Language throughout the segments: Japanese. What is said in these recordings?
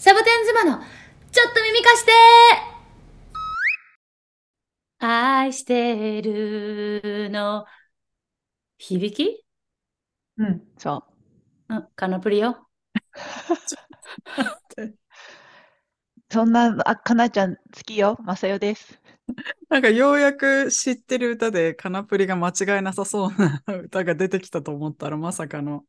サボテン妻のちょっと耳貸して愛してるの響き？うん、そうん、カナプリよ。う。そんな、あ、かなちゃん好きよ。まさよです。なんかようやく知ってる歌でカナプリが間違いなさそうな歌が出てきたと思ったらまさかの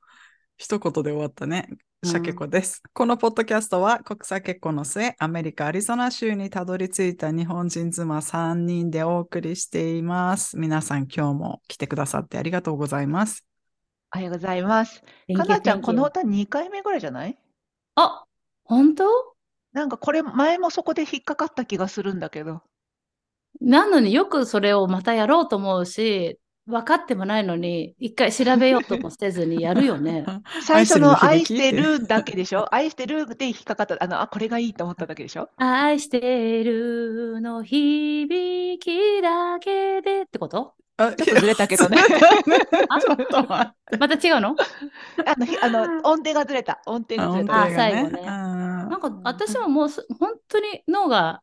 一言で終わったね。シャケ子です。このポッドキャストは国際結婚の末、アメリカ・アリゾナ州にたどり着いた日本人妻3人でお送りしています。皆さん今日も来てくださってありがとうございます。おはようございます。かなちゃん、この歌2回目ぐらいじゃない？あ、本当？なんかこれ前もそこで引っかかった気がするんだけど。なのによくそれをまたやろうと思うし、分かってもないのに、一回調べようともせずにやるよね。最初の愛愛ししててるるだけでしょ？愛してるで引っかかった。あの、あ、これがいいと思っただけでしょ？愛してるの響きだけでってこと？あちょっとずれたけどね。あちょっと待って。また違うの？あの、ひあの、音程がずれた。音程がずれた。あ最後ねななんか私ももうす本当に脳が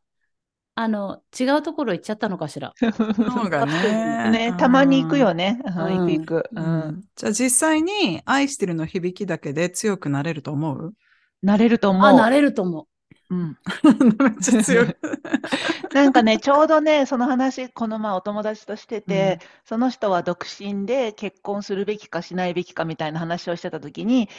あの違うところ行っちゃったのかしら。脳がね。ね、たまに行くよね。うんうん行く行く。ううんん。じゃあ実際に愛してるの響きだけで強くなれると思う？なれると思う。あ、なれると思うん。めっちゃ強い。なんかね、ちょうどね、その話、この前お友達としてて、その人は独身で結婚するべきかしないべきかみたいな話をしてた時に、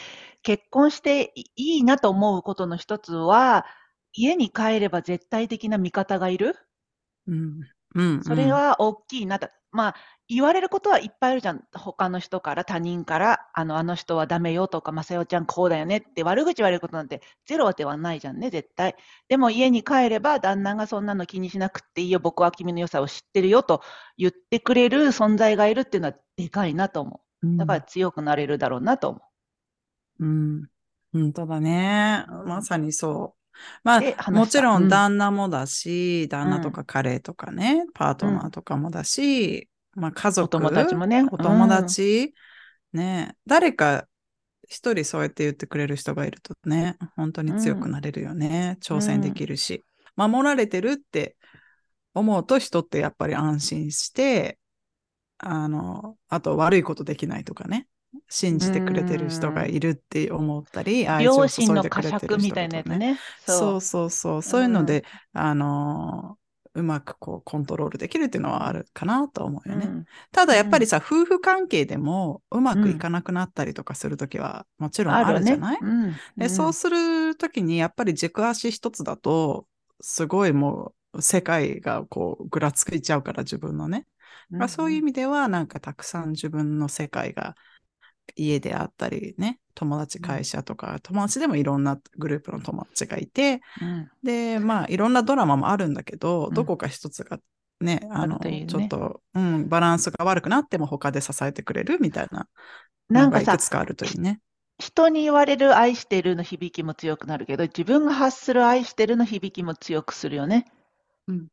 結婚していいいなと思うことの一つは、家に帰れば絶対的な味方がいる？うん。うん。それは大きいなと。まあ、言われることはいっぱいあるじゃん。他の人から、他人から、あの、あの人はダメよとか、まさよちゃんこうだよねって悪口言われることなんてゼロではないじゃんね、絶対。でも家に帰れば旦那がそんなの気にしなくっていいよ、僕は君の良さを知ってるよと言ってくれる存在がいるっていうのはでかいなと思うんう。だから強くなれるだろうなと思うん。本当だね。まさにそう。まあ、もちろうん。ん旦那もだし、旦那とか彼とかね、パートナーとかもだし、まあ家族、お友達もね。お友達、ね、誰か一人そうやって言ってくれる人がいるとね、本当に強くなれるよね。挑戦できるし、守られてるって思うと人ってやっぱり安心して、あの、あと悪いことできないとかね。信じてくれてる人がいるって思ったり、う。愛情を両注いでく親の呵れてる人責みたいなやつね。そうそうそう。そういうので、あのーうまくこうコントロールできるっていうのはあるかなと思うよね。うんただやっぱりさ、夫婦関係でもうまくいかなくなったりとかするときはもちろんあるじゃない、うんでそうするときにやっぱり軸足一つだと、すごいもう世界がこうぐらついちゃうから自分のね。まあ、そうい？う意味ではなんかたくさん自分の世界が家であったりね、友達会社とか、友達でもいろんなグループの友達がいて、うん。で、まあ、いろんなドラマもあるんだけど、うん。どこか一つがね、あの、ね。ちょっと、うん、バランスが悪くなっても他で支えてくれるみたいなのなんかいくつかあるといいね。人に言われる愛してるの響きも強くなるけど、自分が発する愛してるの響きも強くするよね。うん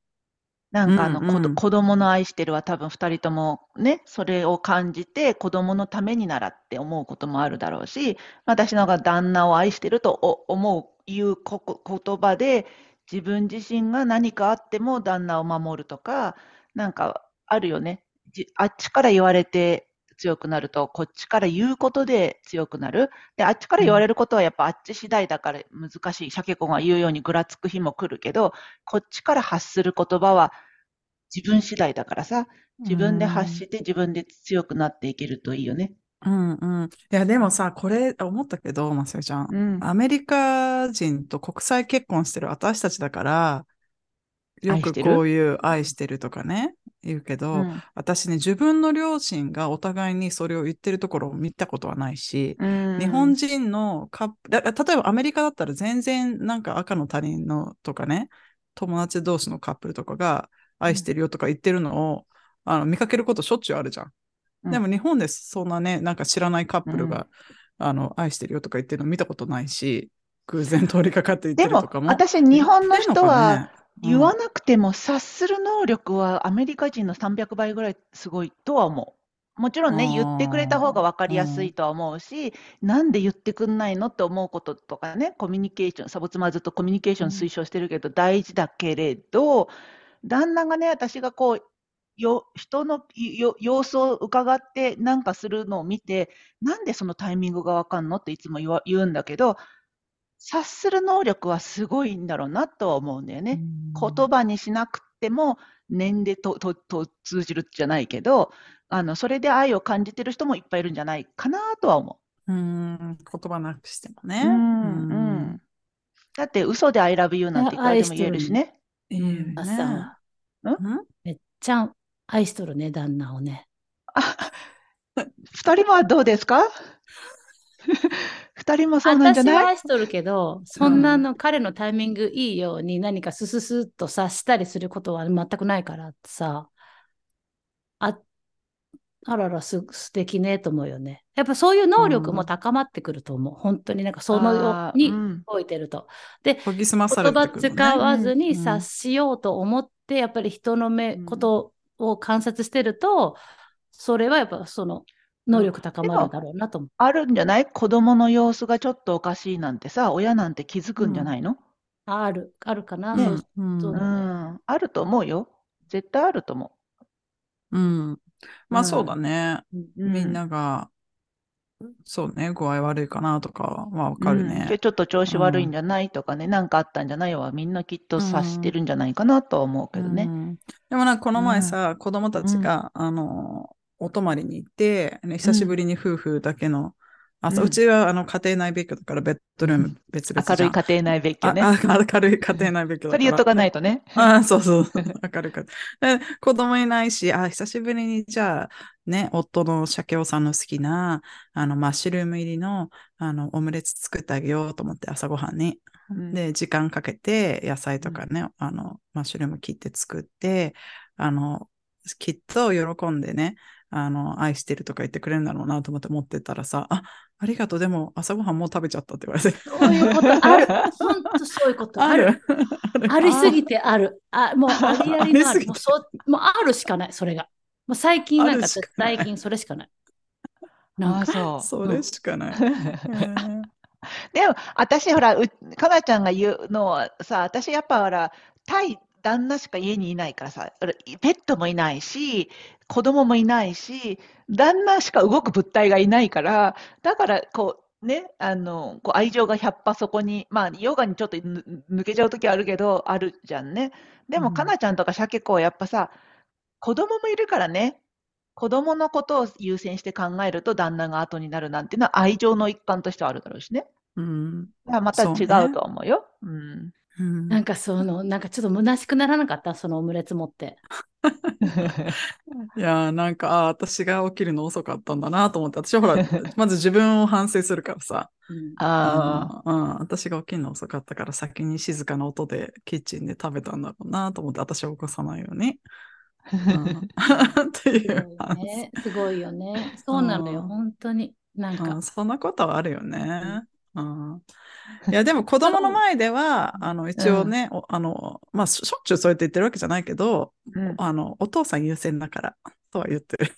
なんかあの、うんうん子供の愛してるは多分二人ともね、それを感じて子供のためにならって思うこともあるだろうし、私のが旦那を愛してるとお思う、いう言葉で自分自身が何かあっても旦那を守るとか、なんかあるよね。じあっちから言われて強くなると、こっちから言うことで強くなる。で、あっちから言われることはやっぱあっち次第だから難しい。シャケ子が言うようにぐらつく日も来るけど、こっちから発する言葉は自分次第だからさ、自分で発して自分で強くなっていけるといいよね。うんうん。いや、でもさ、これ思ったけど、まさよちゃん。うんアメリカ人と国際結婚してる私たちだから、よくこういう愛してるとかね、言うけど、うん。私ね、自分の両親がお互いにそれを言ってるところを見たことはないし、うん。日本人のカ例えばアメリカだったら全然なんか赤の他人のとかね、友達同士のカップルとかが愛してるよとか言ってるのを、あの見かけることしょっちゅうあるじゃん。うん。でも日本でそんなね、なんか知らないカップルが、あの愛してるよとか言ってるの見たことないし、偶然通りかかって言ってでもるとかも。私、日本の人は言わなくても察する能力はアメリカ人の300倍ぐらいすごいとは思う。もちろんね、言ってくれた方が分かりやすいとは思うし、なんで言ってくんないのって思うこととかね、コミュニケーション、サボツマはずっとコミュニケーション推奨してるけど、大事だけれど、旦那がね、私がこう、よ人のよ様子を伺ってなんかするのを見て、なんでそのタイミングが分かんのっていつも言わ言うんだけど、察する能力はすごいんだろうなとは思うんだよね。言葉にしなくても念でととと通じるじゃないけどあのそれで愛を感じてる人もいっぱいいるんじゃないかなとは思う。ん、言葉なくしてもう。ね。うん。うん。だって嘘で I love you なんていくらでも言えるしね。いいよね。うん？めっちゃ愛しとるね、旦那をね。二人もはどうですか？二人もそうなんじゃ私はない？愛しとるけど、そんなの彼のタイミングいいように何かスススッと察したりすることは全くないからさ、あ、あららす、素敵ねと思うよね。やっぱそういう能力も高まってくると思う。本当になんかそのよあうに動いてると。で、研ぎ澄まされ言葉てくるのね。使わずにうん察しようと思って、やっぱり人の目、うんことを観察してると、それはやっぱその能力高まるだろうなと思う。あるんじゃない？子供の様子がちょっとおかしいなんてさ、親なんて気づくんじゃないの、ある、あるかな。ね。そう。ううん、あると思うよ。絶対あると思う。ん。まうん。あそうだね。うん。う。みんなが、そうね、具合悪いかなとかはわかるうん。ちょっと調子悪いんじゃないとかね、なんかあったんじゃない？はみんなきっと察してるんじゃないかなとは思うけどね。うん。でもなんかこの前さ、子供たちが、あの、お泊まりに行って、ね、久しぶりに夫婦だけの、あそううんうちはあの家庭内別居だからベッドルーム別々じゃん。明るい家庭内別居ね。明るい家庭内別居だから。それ言っとかないとね。あそうそう。明るく。で子供いないし、あ、久しぶりに、じゃあ、ね、夫の鮭尾さんの好きな、あの、マッシュルーム入りの、あの、オムレツ作ってあげようと思って、朝ごはんに。うんで、時間かけて、野菜とかね、あの、マッシュルーム切って作って、あの、きっと喜んでね、あの、愛してるとか言ってくれるんだろうなと思って持ってたらさ、あ、ありがとう、でも朝ごはんもう食べちゃったって言われて。そういうことある。本当そういうことある。ありすぎてある。あ、もう ありありのある。あもうそう、もうあるしかない、それが。もう最近なんか最近それしかない。なんか、あそそれしかない。うん でも、私、ほら、うかなちゃんが言うのはさ、私、やっぱほら、対旦那しか家にいないからさ、ペットもいないし、子供もいないし、旦那しか動く物体がいないから、だから、こう、ね、あの、こう愛情が100羽そこに、まあ、ヨガにちょっとぬ抜けちゃうときあるけど、あるじゃんね。でも、うんかなちゃんとかシャケ子はやっぱさ、子供もいるからね、子供のことを優先して考えると旦那が後になるなんていうのは愛情の一環としてはあるだろうしね。うんまた違そうねうと思うよ。うん。うん。なんかその、なんかちょっと虚しくならなかった、そのオムレツ持って。いやーなんか、あー私が起きるの遅かったんだなと思って、私はほら、まず自分を反省するからさ、うん。ああのうん、私が起きるの遅かったから先に静かな音でキッチンで食べたんだろうなと思って、私は起こさないように。うん。っていう。すごいよね。そうなのよ、うん。本当に。なんか。うん、、そんなことはあるよね。うん、いや、でも子供の 前では、あの、一応ね、おあの、まあ、し、しょっちゅうそうやって言ってるわけじゃないけど、うんあの、お父さん優先だから、とは言ってる。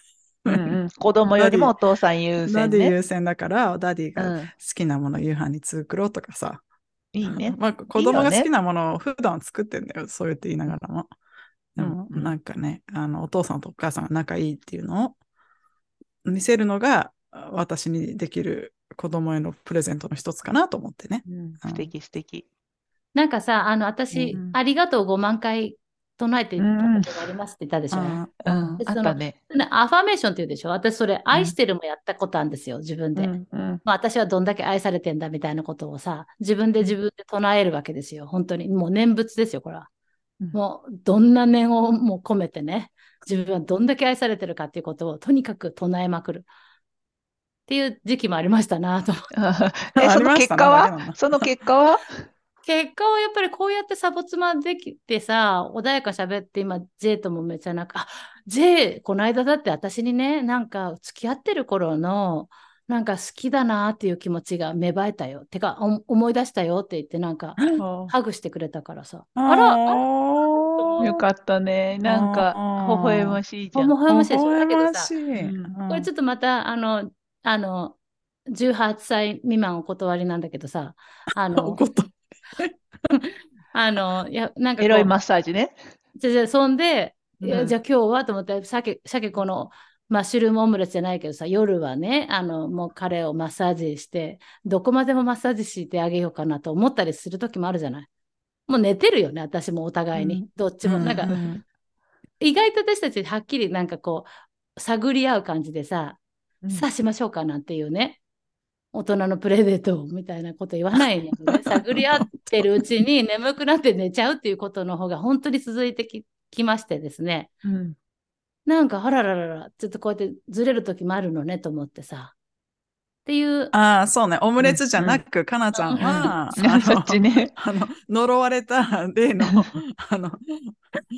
うんうん、子供よりもお父さん優先ね。ダディ優先だから、ダディが好うん、きなもの夕飯に作ろうとかさ。いいね。まあ、子供が好きなものを普段作ってんだよ、そうやって言いながらも。でも、うんうんなんかね、あの、お父さんとお母さんが仲いいっていうのを見せるのが、私にできる子供へのプレゼントの一つかなと思ってね。うん、素敵素敵。なんかさ、あの、私、うんありがとう5万回唱えてたことがありますって言ったでしょ？あうん、であったね。ねアファメーションって言うでしょ？私それ愛してるもやったことあるんですよ、自分で。うんうんまあ私はどんだけ愛されてんだみたいなことをさ、自分で自分で唱えるわけですよ。本当に。もう念仏ですよ、これは。うんもうどんな念をもう込めてね、自分はどんだけ愛されてるかっていうことをとにかく唱えまくる。っていう時期もありましたなと。え、その結果は？その結果は？結果はやっぱりこうやってサボ妻できてさ、穏やか喋って今、J ともめっちゃなんか、あ、J、この間だって私にね、なんか付き合ってる頃の、なんか好きだなっていう気持ちが芽生えたよ。てか、お思い出したよって言ってなんか、ハグしてくれたからさ。あら、よかったね。なんか、微笑ましいじゃん。微笑ましいでしょ。微だけどさこれちょっとまた、あの、あの、18歳未満お断りなんだけどさ、あの。あの、いや、なんかエロいマッサージね。じゃじゃそんで、いやうんじゃあ今日はと思って、鮭、鮭このマッシュルームオムレツじゃないけどさ、夜はね、あの、もう彼をマッサージして、どこまでもマッサージしてあげようかなと思ったりする時もあるじゃない。もう寝てるよね、私もお互いに。うんどっちも。なんか、うん意外と私たちはっきりなんかこう、探り合う感じでさ、うんさあしましょうかなんていうね。大人のプレデートみたいなこと言わないのね。探り合ってるうちに眠くなって寝ちゃうっていうことの方が本当に続いてききましてですね。うんなんか、あらららら、ちょっとこうやってずれる時もあるのねと思ってさ。っていう、ああ、そうね。オムレツじゃなく、かなちゃんは、あのそっちね。あの、呪われた例の、あの、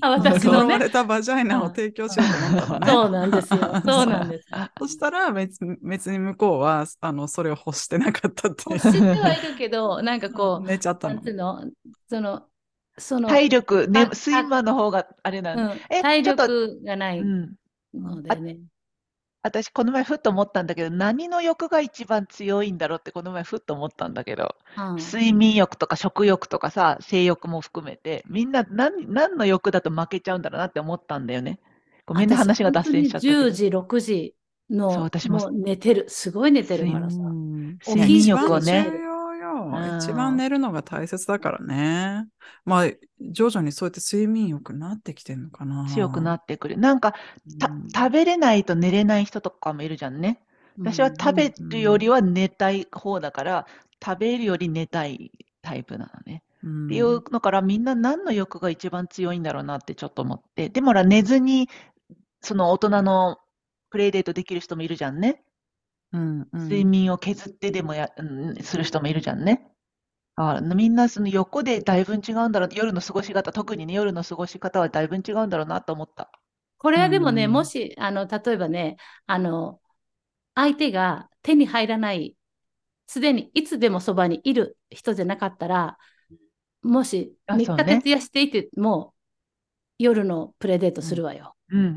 あ私のね呪われ、たバジャイナを提供しようと思ったのね。そうなんですよ。そうなんです。そしたら別別に向こうはあのそれを欲してなかったっていう。知ってはいるけど、なんかこう、寝ちゃったのなん。ていうの、その、その、体力、ねあ、睡魔の方があれなの。うん、体力がないうん。のでね。私、この前ふっと思ったんだけど、何の欲が一番強いんだろうって、この前ふっと思ったんだけど、うん睡眠欲とか食欲とかさ、性欲も含めて、みんな何何の欲だと負けちゃうんだろうなって思ったんだよね。ごめんね、私話が脱線しちゃったけど。10時、6時そうの、私も寝てる。すごい寝てるからさ。うん起き一欲をねうん。一番寝るのが大切だからね。まあ、徐々にそうやって睡眠欲になってきてんのかな。強くなってくる。なんか、食べれないと寝れない人とかもいるじゃんね。私は食べるよりは寝たい方だから、食べるより寝たいタイプなのね。うんっていうのからみんな何の欲が一番強いんだろうなってちょっと思って。でも寝ずに、その大人のプレイデートできる人もいるじゃんね。うんうん睡眠を削ってでもや、うん、する人もいるじゃんね。あみんなその横でだいぶ違うんだろう。夜の過ごし方、特にね、夜の過ごし方はだいぶ違うんだろうなと思った。これはでもね、うんもし、あの、例えばね、あの、相手が手に入らない、すでにいつでもそばにいる人じゃなかったら、もし3日徹夜していても、夜のプレデートするわよ。うんうんう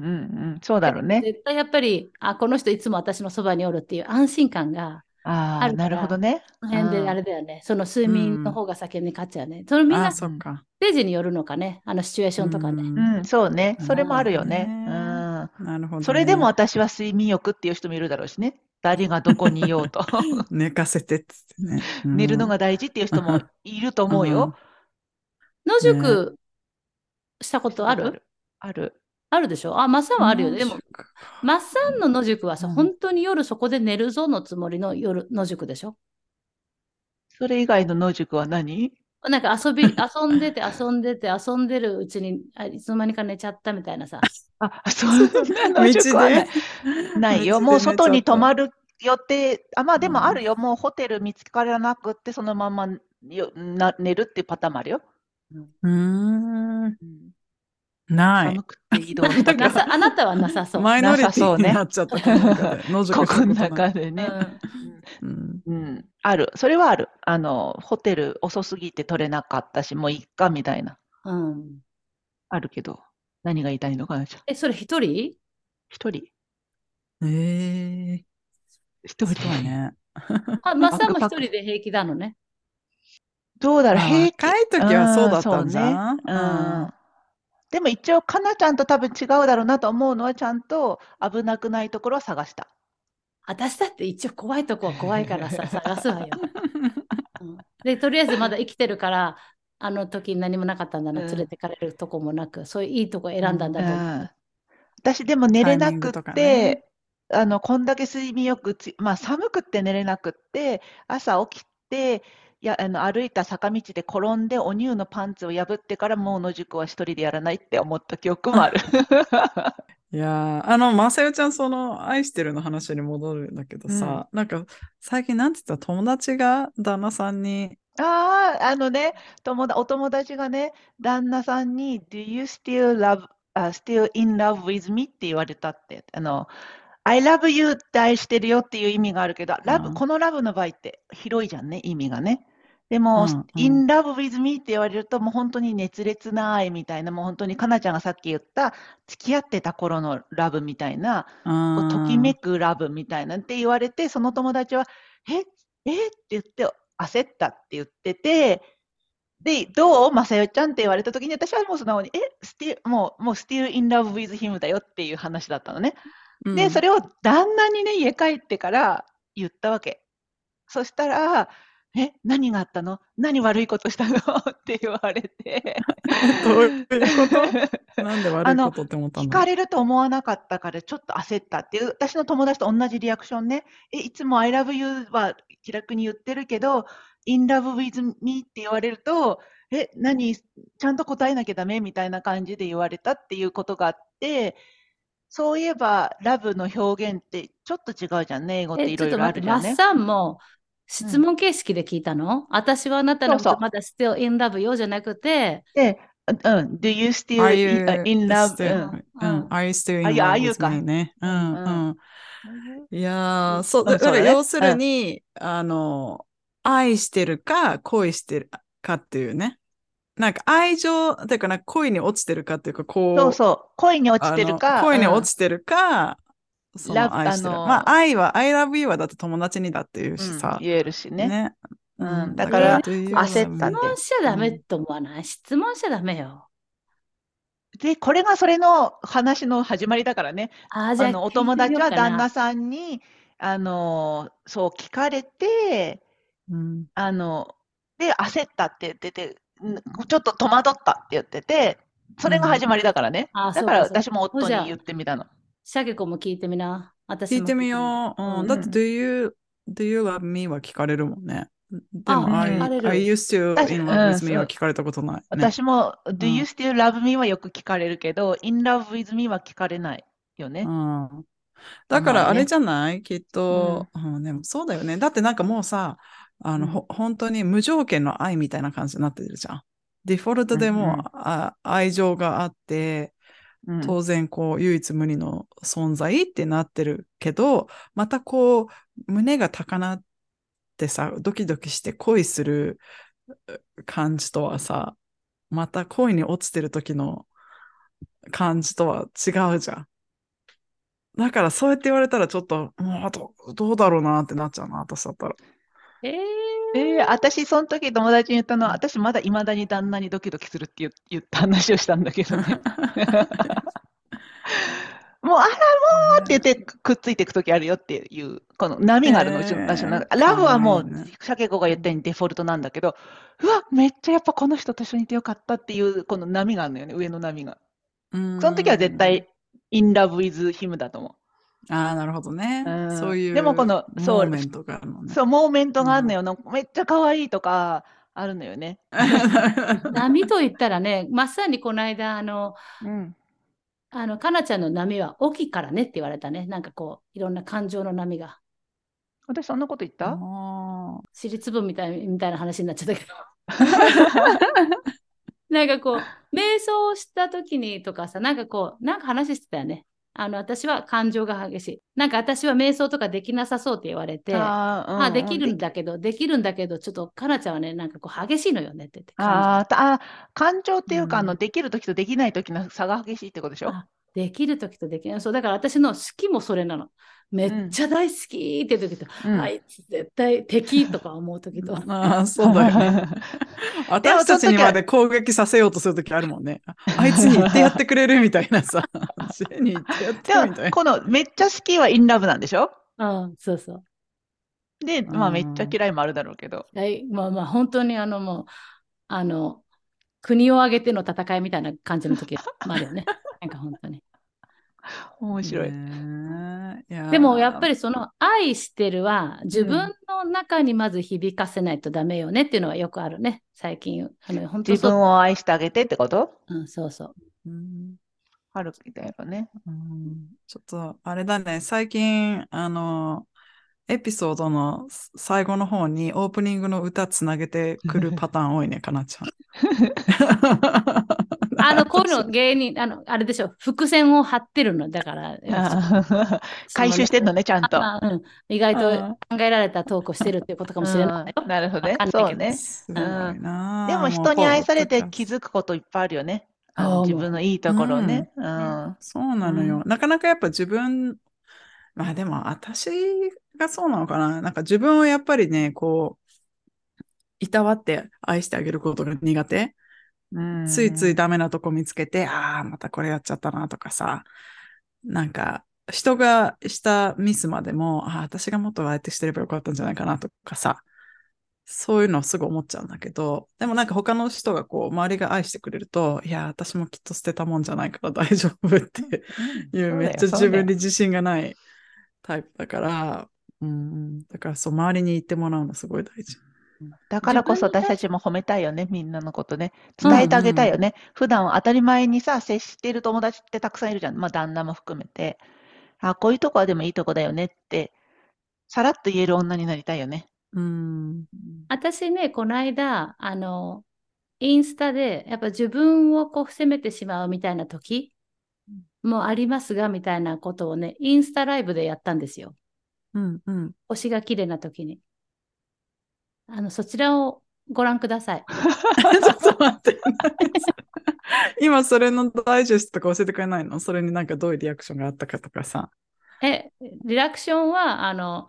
ん。そうだろうね。絶対やっぱり、あ、この人いつも私のそばにおるっていう安心感が、ああ、あるからなるほどね。この辺であれだよね。その睡眠の方が先に勝っちゃうね。そのみんなあ、ス。テージによるのかね。あのシチュエーションとかね。うんうん、そうね。それもあるよね。ねうん。なるほど、ね。それでも私は睡眠欲っていう人もいるだろうしね。誰がどこにいようと。寝かせてっつってね。うん寝るのが大事っていう人もいると思うよ。野宿したことあるある。あるでしょ？あ、マッサンはあるよね。でも、宿マッサンの野宿はさ、うん本当に夜そこで寝るぞのつもりの夜野宿でしょ？それ以外の野宿は何？なんか遊び、遊んでて遊んでて遊んでるうちに、あいつの間にか寝ちゃったみたいなさ。あ、そんな野宿はない。ないよ。もう外に泊まる。る予定。あ、まあでうんもあるよ。もうホテル見つからなくって、そのままよな寝るっていうパターンもあるよ。うーん。ない寒。くて移動。なさ あなたはなさそう。マイノリテなさそうねィになっちゃった。こ ここの中でね。うんうんうん、ある。それはある。あの、ホテル遅すぎて取れなかったし、もういっかみたいな。うん。あるけど、何が言いたいのかな、え、それ一人？一人ええ一人ね。あ、マッサンも一人で平気なのね。どうだろう、平気若い時はそうだったんじゃんううんでも一応、かなちゃんと多分違うだろうなと思うのは、ちゃんと危なくないところは探した。私だって一応怖いとこは怖いからさ、探すわよ。うんで、とりあえずまだ生きてるから、あの時何もなかったんだな、うん連れてかれるとこもなく、そういういいとこ選んだんだと思う。うん私でも寝れなくてね、あの、こんだけ睡眠よくつ、まあ寒くって寝れなくって、朝起きて、いや、あの、歩いた坂道で転んで、お乳のパンツを破ってから、もう野宿は一人でやらないって思った記憶もある。いやーあの、まさよちゃん、その、愛してるの話に戻るんだけどさ、なんか、最近なんて言った？友達が旦那さんに、ああ、あのね、友達、お友達がね、旦那さんに、Do you still love, あ still in love with me? って言われたって。あの、I love you って愛してるよっていう意味があるけど、ラブ、うんこのラブの場合って広いじゃんね、意味がね。でも、うんうん。in love with me って言われると、もう本当に熱烈な愛みたいな、もう本当にかなちゃんがさっき言った、付き合ってた頃のラブみたいな、こうときめくラブみたいなって言われて、その友達は、え？え？って言って、焦ったって言ってて、で、どう？まさよちゃんって言われた時に、私はもう素直に、え、still, もう、もう still in love with him だよっていう話だったのね。で、それ、れを旦那にね、家帰ってから言ったわけ。そしたら、え、何があったの？何悪いことしたの？って言われて。どういうこと？なんで悪いことって思ったの？聞かれると思わなかったからちょっと焦ったっていう、私の友達と同じリアクションね。え、いつも I love you は気楽に言ってるけど、in love with me って言われると、え、何？ちゃんと答えなきゃダメ？みたいな感じで言われたっていうことがあって、そういえば、ラブの表現ってちょっと違うじゃんね。英語ってえ、いろいろちょっと待って、マッあるじゃんね。サンも質問形式で聞いたの、私はあなたのことまだ still in love よじゃなくて、で、うん、do you still Are in, you in love? Are you still in あいや love あいうか。ね。うんうん。うん。いやー、そう、うんだから要するに、あの、愛してるか恋してるかっていうね。なんか愛情、てかなんか恋に落ちてるかっていうか、こう、そうそう。恋に落ちてるあか、の恋にうん。落ちてるか、そラの愛してる。あのまあ愛は、I love you はだって友達にだって言うしうんさ。言えるしね。ね。うんだから焦ったって質問しちゃダメと思わない、質問しちゃダメよ。で、これがそれの話の始まりだからね。あーじゃああの、お友達は旦那ささんに、あの、そう聞かれて、うんあの、で、焦ったって言ってて、んちょっと戸惑ったって言ってて、それが始まりだからね。あだから私も夫に言ってみたの。シャケ子も聞いてみな。私も聞いてみよう。うんうんだって、do you, do you love me は聞かれるもんね。であも、I, 聞かれる I used to 私 in うん love with me は聞かれたことない、ね。私も、ん Do you still love me はよく聞かれるけど、In love with me は聞かれないよね。うん。だからあれじゃない？きっと、うんでもそうだよね。だってなんかもうさ、あの、うんほ本当に無条件の愛みたいな感じになってるじゃん。デフォルトでもう、うんうんあ愛情があって、うん当然こう唯一無二の存在ってなってるけど、またこう胸が高鳴ってさ、ドキドキして恋するう感じとはさ、また恋に落ちてる時の感じとは違うじゃん。だからそうやって言われたらちょっと、もうどどうだろうなってなっちゃうな、私だったら。えーえー、私、その時友達に言ったのは、私まだ未だに旦那にドキドキするって言言った話をしたんだけどね。もう、あら、もうって言ってくっついていく時あるよっていう、この波があるの、うちの私の中。えーラブはもうシャケ子が言ったようにデフォルトなんだけど、うわ、めっちゃやっぱこの人と一緒にいてよかったっていう、この波があるのよね、上の波が。その時は絶対、in love with him だと思ああ、なるほどねう。んそういうでもこのそうモーメントがあるのう。ね。そう、モーメントがあるのよ。めっちゃ可愛いとか、あるのよね。波と言ったらね、まさにこの間、あの、うん。あの、かなちゃんの波は大きいからねって言われたね。なんかこう、いろんな感情の波が。私そんなこと言った？あ尻つぶみたいみたいな話になっちゃったけど。なんかこう、瞑想した時にとかさ、なんかこう、なんか話してたよね。あの、私は感情が激しい。なんか私は瞑想とかできなさそうって言われて、あうんうんできるんだけど、できるんだけど、ちょっとかなちゃんはね、なんかこう、激しいのよねって言って。感ああー、感情っていうか、あの、うんできるときとできないときの差が激しいってことでしょ？あできる時とできない。そう、だから私の好きもそれなの。めっちゃ大好きって時と、うんあいつ絶対敵とか思う時と。あー、そうだよね。私たちにまで攻撃させようとするときあるもんね。ああいつに言ってやってくれるみたいなさ。に言ってやってでみたいな。も、このめっちゃ好きはインラブなんでしょ？うん、そうそう。で、まあ、うんめっちゃ嫌いもあるだろうけど。はい、まあまあ、本当にあのもう、あの、国を挙げての戦いみたいな感じの時もあるよね。なんか本当に。面白い。ねえいやーでもやっぱりその愛してるは自分の中にまず響かせないとダメよねっていうのはよくあるね。最近。あの本当。自分を愛してあげてってこと？うん、そうそう。うんあるみたいなね。うんちょっと、あれだね、最近、あの、エピソードの最後の方にオープニングの歌つなげてくるパターン多いね、かなちゃん。こういうの芸人、あの、あれでしょ、伏線を張ってるの。だから、あ 回収してんのね、ちゃんと。あうん、意外と考えられたトークをしてるっていうことかもしれないよ。うんなるほどねそうね。でも人に愛されて気づづくこといっぱいあるよね。自分のいいところをね。うん。そうなのよ。なかなかやっぱ自分、まあでも私がそうなのかな。なんか自分をやっぱりね、こう、いたわって愛してあげることが苦手。うん。ついついダメなとこ見つけて、ああ、またこれやっちゃったなとかさ、なんか、人がしたミスまでも、ああ、私がもっとああやってしてればよかったんじゃないかなとかさ、そういうのをすぐ思っちゃうんだけど、でもなんか他の人がこう、周りが愛してくれると、いや、私もきっと捨てたもんじゃないから大丈夫って いう、めっちゃ自分に自信がないタイプだから、うん、だからそう、周りに言ってもらうのすごい大事。だからこそ私たちも褒めたいよね、みんなのことね。伝えてあげたいよね。普段当たり前にさ、接している友達ってたくさんいるじゃん。まあ旦那も含めて。あ、こういうとこはでもいいとこだよねって、さらっと言える女になりたいよね。うん。私ね、この間、あの、インスタで、やっぱ自分をこう責めてしまうみたいな時もありますが、みたいなことをね、インスタライブでやったんですよ。うん、うん。星が綺麗な時に。あの、そちらをご覧ください。ちょっと待って。今それのダイジェストとか教えてくれないの？それになんかどういうリアクションがあったかとかさ。え、リアクションは、あの、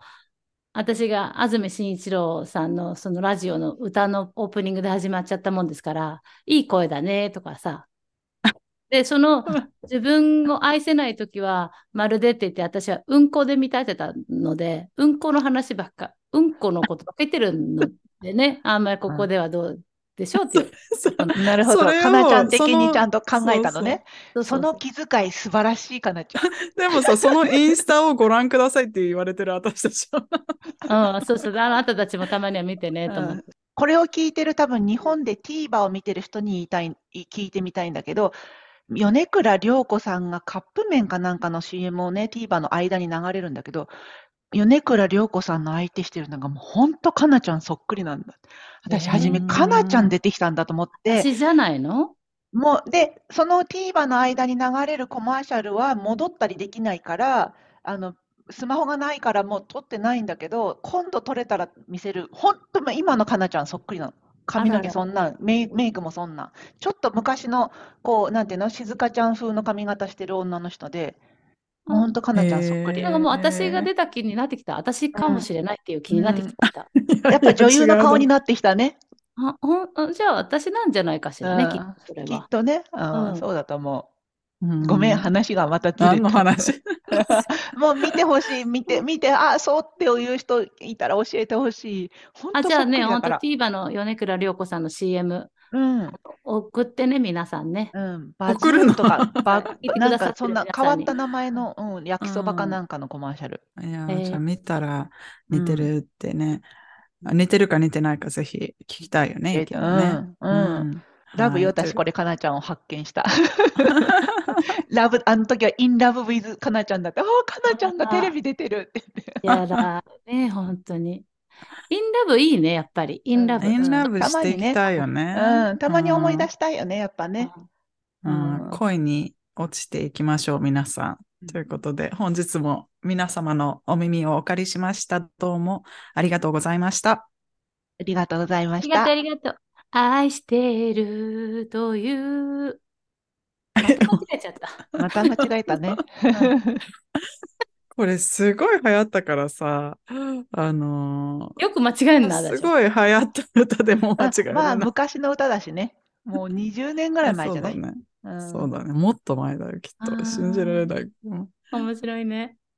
私が安住紳一郎さんのそのラジオの歌のオープニングで始まっちゃったもんですから、いい声だねとかさ。で、その自分を愛せないときは、まるでって言って私はうんこで見立てたので、うんこの話ばっか、うんこのことばっか言ってるのでね、あんまりここではどうでしょうっていう。なるほど。かなちゃん的にちゃんと考えたのね。その気遣い素晴らしいかなちゃん。でもさ、そのインスタをご覧くださいって言われてる私たちは。うん、そうそう、あなたたちもたまには見てね、と思って。これを聞いてる多分日本で TVer を見てる人に言いたい、聞いてみたいんだけど、米倉涼子さんがカップ麺かなんかの CM をね、TVer の間に流れるんだけど、米倉涼子さんの相手してるのがもうほんとかなちゃんそっくりなんだ。私初めかなちゃん出てきたんだと思って、私じゃないの？もう、で、その TVer の間に流れるコマーシャルは戻ったりできないから、あの、スマホがないからもう撮ってないんだけど、今度撮れたら見せる。ほんと、ま今のかなちゃんそっくりなの。髪の毛そんなん、メイメイクもそんなん。ちょっと昔の、こう、なんていうの、静香ちゃん風の髪型してる女の人で、ほんとかなちゃんそっくり。なんかもう私が出た気になってきた。私かもしれないっていう気になってきた。やっぱ女優の 顔にななってきたね。あほんあじゃあ私なんじゃないかしらね、うんきっとそれきっは。とね。うんうんそうだと思うう。ごめん、話がまたずれ何のた。話？もう見てほしい、見て、見て、あ、そうっていう人いたら教えてほしい。本あ、じゃあね、本当。TVer の米倉涼子さんの CM うん、送ってね、皆さんね。うん、バズ送るとか、バなんかそんな変わった名前の、うん、焼きそばかなんかのコマーシャル。いや、えーじゃあ見たら似てるってね。あ似てるか似てないかぜひ聞きたいよね。ねうんうんラブよ、私これ。れ、かなちゃんを発見した。ラブ、あの時は、インラブウィズかなちゃんだって、ああ、かなちゃんがテレビ出てるって言って。やだね、本当に。インラブいいね、やっぱり。インラブ。インラブたまにねしていきたいよね。うん、たまに思い出ししたいよね、やっぱね。恋に落ちていきましょう、皆さん。ということで、本日も皆様のお耳をお借りしました。どうもありがとうございました。ありがとうございまありがとう、したあ。りがとう。愛してるという。また間違えちゃった。また間違えたね。これすごい流行ったからさ、あのよく間違えんーな、私。すごい流行った歌でも 間違えられまあ、ない。昔の歌だしね。もう20年ぐらい前じゃない そうだね。うんそうだね。もっと前だよ、きっと。信じられない。うん面白いね。